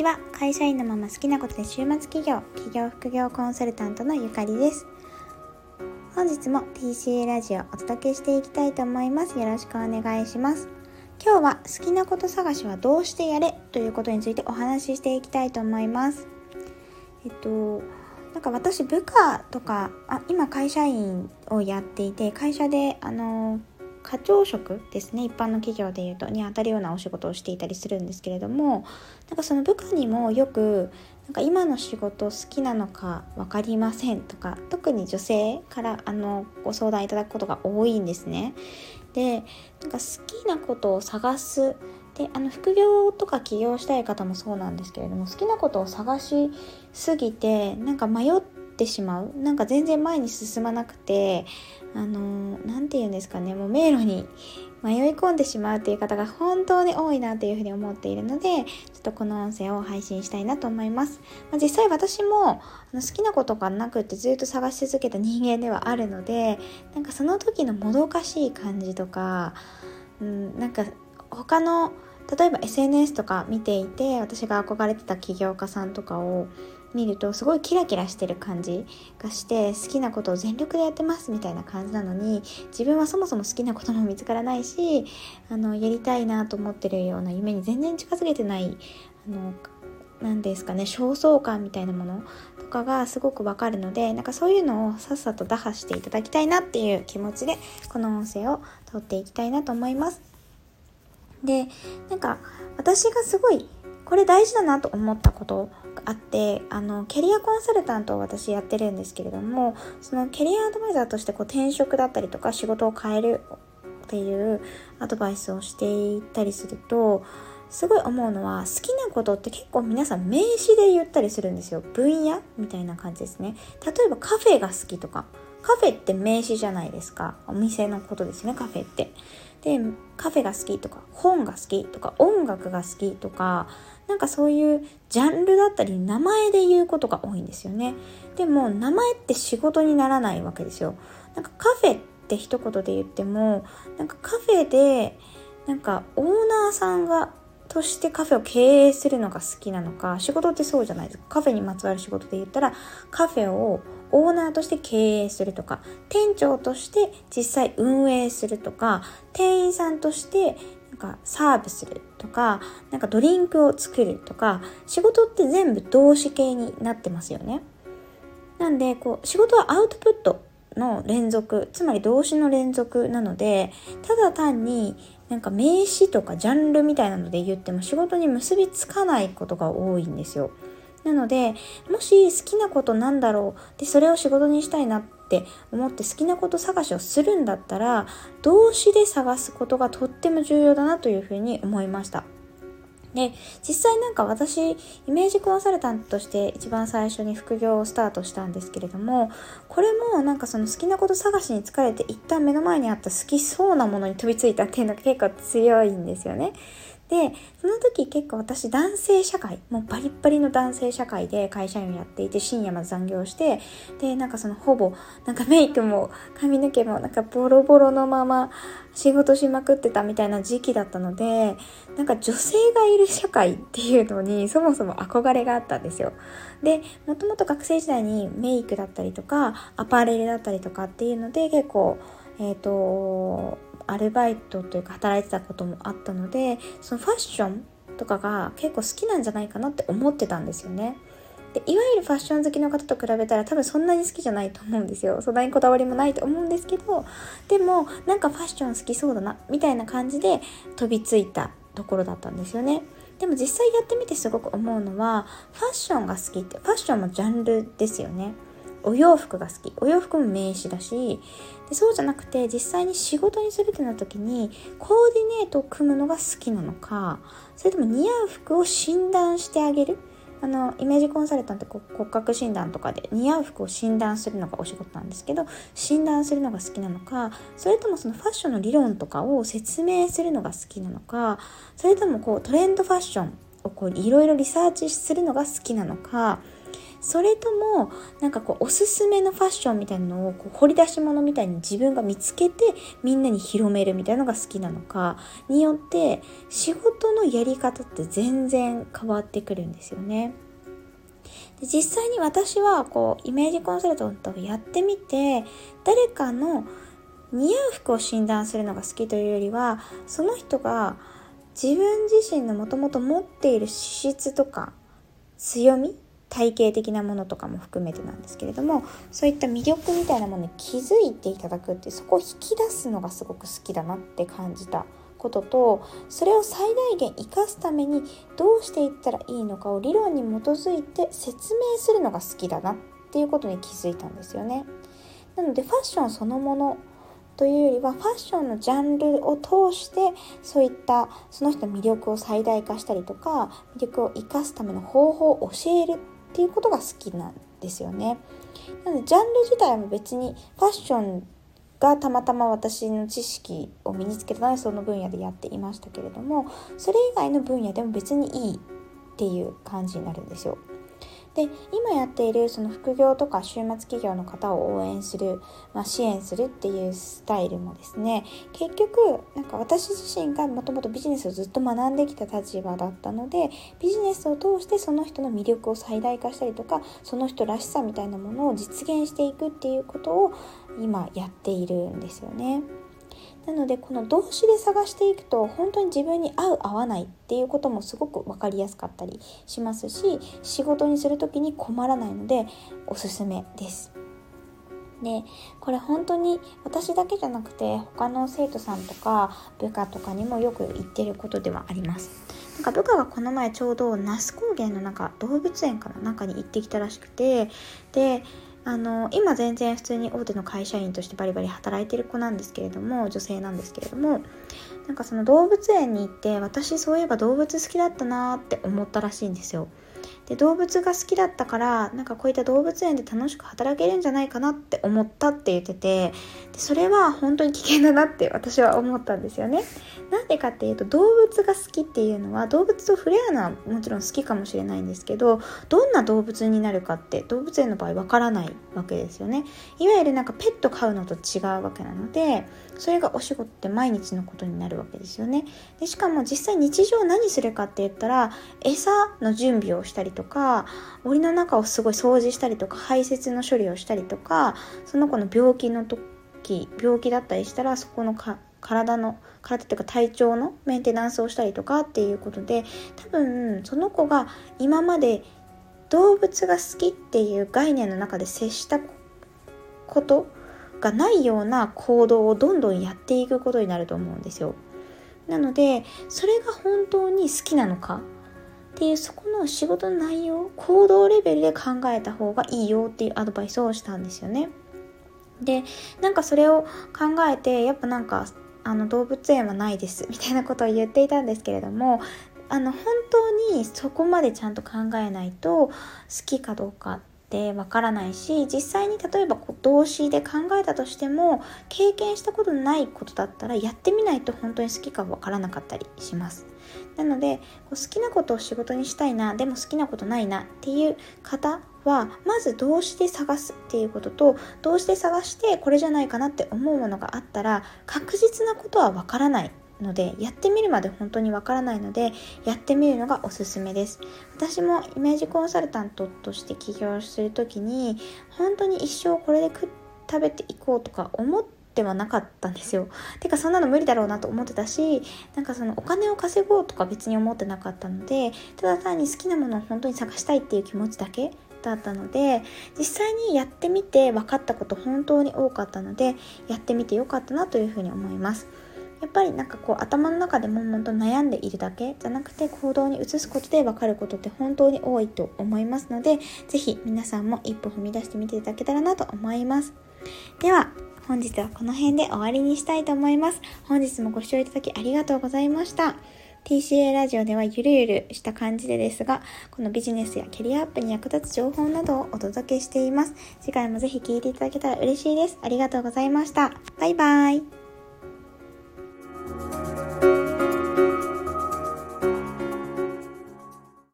ちは。会社員のまま好きなことで週末企業企業副業コンサルタントのゆかりです。本日も TCA ラジオお届けしていきたいと思います。よろしくお願いします。今日は好きなこと探しはどうしてやれ？ということについてお話ししていきたいと思います。えっとなんか私部下とかあ今会社員をやっていて会社であの課長職ですね一般の企業でいうとに当たるようなお仕事をしていたりするんですけれどもなんかその部下にもよくなんか今の仕事好きなのか分かりませんとか特に女性からあのご相談いただくことが多いんですね。でなんか好きなことを探すであの副業とか起業したい方もそうなんですけれども好きなことを探しすぎてなんか迷っててしまう。なんか全然前に進まなくてあの何て言うんですかね。もう迷路に 迷い込んでしまうっていう方が本当に多いなというふうに思っているのでちょっとこの音声を配信したいなと思います、まあ、実際私もあの好きなことがなくってずっと探し続けた人間ではあるのでなんかその時のもどかしい感じとか、うん、なんか他の例えば SNS とか見ていて私が憧れてた起業家さんとかを見るとすごいキラキラしてる感じがして好きなことを全力でやってますみたいな感じなのに自分はそもそも好きなことも見つからないしあのやりたいなと思ってるような夢に全然近づけてないあの何ですかね焦燥感みたいなものとかがすごくわかるのでなんかそういうのをさっさと打破していただきたいなっていう気持ちでこの音声を撮っていきたいなと思います。でなんか私がすごいこれ大事だなと思ったことあってあのキャリアコンサルタントを私やってるんですけれどもそのキャリアアドバイザーとしてこう転職だったりとか仕事を変えるっていうアドバイスをしていったりするとすごい思うのは好きなことって結構皆さん名詞で言ったりするんですよ。分野みたいな感じですね。例えばカフェが好きとか。カフェって名詞じゃないですか。お店のことですねカフェって。でカフェが好きとか本が好きとか音楽が好きとかなんかそういうジャンルだったり名前で言うことが多いんですよね。でも名前って仕事にならないわけですよ。なんかカフェって一言で言ってもなんかカフェでなんかオーナーさんがとしてカフェを経営するのが好きなのか仕事ってそうじゃないですか。カフェにまつわる仕事で言ったらカフェをオーナーとして経営するとか店長として実際運営するとか店員さんとしてなんかサーブするとかなんかドリンクを作るとか仕事って全部動詞形になってますよね。なんでこう仕事はアウトプットの連続つまり動詞の連続なのでただ単になんか名詞とかジャンルみたいなので言っても仕事に結びつかないことが多いんですよ。なのでもし好きなことなんだろうでそれを仕事にしたいなって思って好きなこと探しをするんだったら動詞で探すことがとっても重要だなというふうに思いました。で実際なんか私イメージコンサルタントとして一番最初に副業をスタートしたんですけれどもこれもなんかその好きなこと探しに疲れて一旦目の前にあった好きそうなものに飛びついたっていうのが結構強いんですよね。でその時結構私男性社会もうバリッバリの男性社会で会社員をやっていて深夜まで残業してでなんかそのほぼなんかメイクも髪の毛もなんかボロボロのまま仕事しまくってたみたいな時期だったのでなんか女性がいる社会っていうのにそもそも憧れがあったんですよ。でもともと学生時代にメイクだったりとかアパレルだったりとかっていうので結構えっ、ー、とアルバイトというか働いてたこともあったのでそのファッションとかが結構好きなんじゃないかなって思ってたんですよね。でいわゆるファッション好きの方と比べたら多分そんなに好きじゃないと思うんですよ。そんなにこだわりもないと思うんですけどでもなんかファッション好きそうだなみたいな感じで飛びついたところだったんですよね。でも実際やってみてすごく思うのはファッションが好きってファッションもジャンルですよね。お洋服が好き。お洋服も名詞だしでそうじゃなくて実際に仕事にするってなった時にコーディネートを組むのが好きなのかそれとも似合う服を診断してあげる？あのイメージコンサルタント骨格診断とかで似合う服を診断するのがお仕事なんですけど診断するのが好きなのかそれともそのファッションの理論とかを説明するのが好きなのかそれともこうトレンドファッションをこういろいろリサーチするのが好きなのかそれともなんかこうおすすめのファッションみたいなのをこう掘り出し物みたいに自分が見つけてみんなに広めるみたいなのが好きなのかによって仕事のやり方って全然変わってくるんですよね。で実際に私はこうイメージコンサルタントをやってみて誰かの似合う服を診断するのが好きというよりはその人が自分自身のもともと持っている資質とか強み体系的なものとかも含めてなんですけれどもそういった魅力みたいなものに気づいていただくってそこを引き出すのがすごく好きだなって感じたこととそれを最大限生かすためにどうしていったらいいのかを理論に基づいて説明するのが好きだなっていうことに気づいたんですよね。なのでファッションそのものというよりはファッションのジャンルを通してそういったその人の魅力を最大化したりとか魅力を生かすための方法を教えるっていうことが好きなんですよね。なのでジャンル自体も別にファッションがたまたま私の知識を身につけたのでその分野でやっていましたけれどもそれ以外の分野でも別にいいっていう感じになるんですよ。で今やっているその副業とか週末企業の方を応援する、まあ、支援するっていうスタイルもですね結局なんか私自身がもともとビジネスをずっと学んできた立場だったのでビジネスを通してその人の魅力を最大化したりとかその人らしさみたいなものを実現していくっていうことを今やっているんですよね。なのでこの動詞で探していくと本当に自分に合う合わないっていうこともすごく分かりやすかったりしますし仕事にする時に困らないのでおすすめです。でこれ本当に私だけじゃなくて他の生徒さんとか部下とかにもよく言ってることではあります。なんか部下がこの前ちょうど那須高原の中動物園かな中に行ってきたらしくてであの今全然普通に大手の会社員としてバリバリ働いてる子なんですけれども女性なんですけれどもなんかその動物園に行って私そういえば動物好きだったなって思ったらしいんですよ。で動物が好きだったからなんかこういった動物園で楽しく働けるんじゃないかなって思ったって言っててでそれは本当に危険だなって私は思ったんですよね。なんでかっていうと動物が好きっていうのは動物と触れ合うのはもちろん好きかもしれないんですけどどんな動物になるかって動物園の場合わからないわけですよね。いわゆるなんかペット飼うのと違うわけなのでそれがお仕事って毎日のことになるわけですよね。でしかも実際日常何するかって言ったら餌の準備をしたりとか檻の中をすごい掃除したりとか排泄の処理をしたりとかその子の病気の時病気だったりしたらそこのか体の体っていうか体調のメンテナンスをしたりとかっていうことで多分その子が今まで動物が好きっていう概念の中で接したことがないような行動をどんどんやっていくことになると思うんですよ。なのでそれが本当に好きなのかっていうそこの仕事の内容行動レベルで考えた方がいいよっていうアドバイスをしたんですよね。でなんかそれを考えてやっぱなんかあの動物園はないですみたいなことを言っていたんですけれどもあの本当にそこまでちゃんと考えないと好きかどうかってわからないし実際に例えば動詞で考えたとしても経験したことないことだったらやってみないと本当に好きかわからなかったりします。なのでこう好きなことを仕事にしたいなでも好きなことないなっていう方はまず動詞で探すっていうことと動詞で探してこれじゃないかなって思うものがあったら確実なことはわからないのでやってみるまで本当にわからないのでやってみるのがおすすめです。私もイメージコンサルタントとして起業する時に本当に一生これで食べていこうとか思ってではなかったんですよてかそんなの無理だろうなと思ってたしなんかそのお金を稼ごうとか別に思ってなかったのでただ単に好きなものを本当に探したいっていう気持ちだけだったので実際にやってみて分かったこと本当に多かったのでやってみてよかったなというふうに思います。やっぱりなんかこう頭の中で悶々と悩んでいるだけじゃなくて行動に移すことで分かることって本当に多いと思いますので是非皆さんも一歩踏み出してみていただけたらなと思いますでは本日はこの辺で終わりにしたいと思います。本日もご視聴いただきありがとうございました。TCA ラジオではゆるゆるした感じでですが、このビジネスやキャリアアップに役立つ情報などをお届けしています。次回もぜひ聴いていただけたら嬉しいです。ありがとうございました。バイバイ。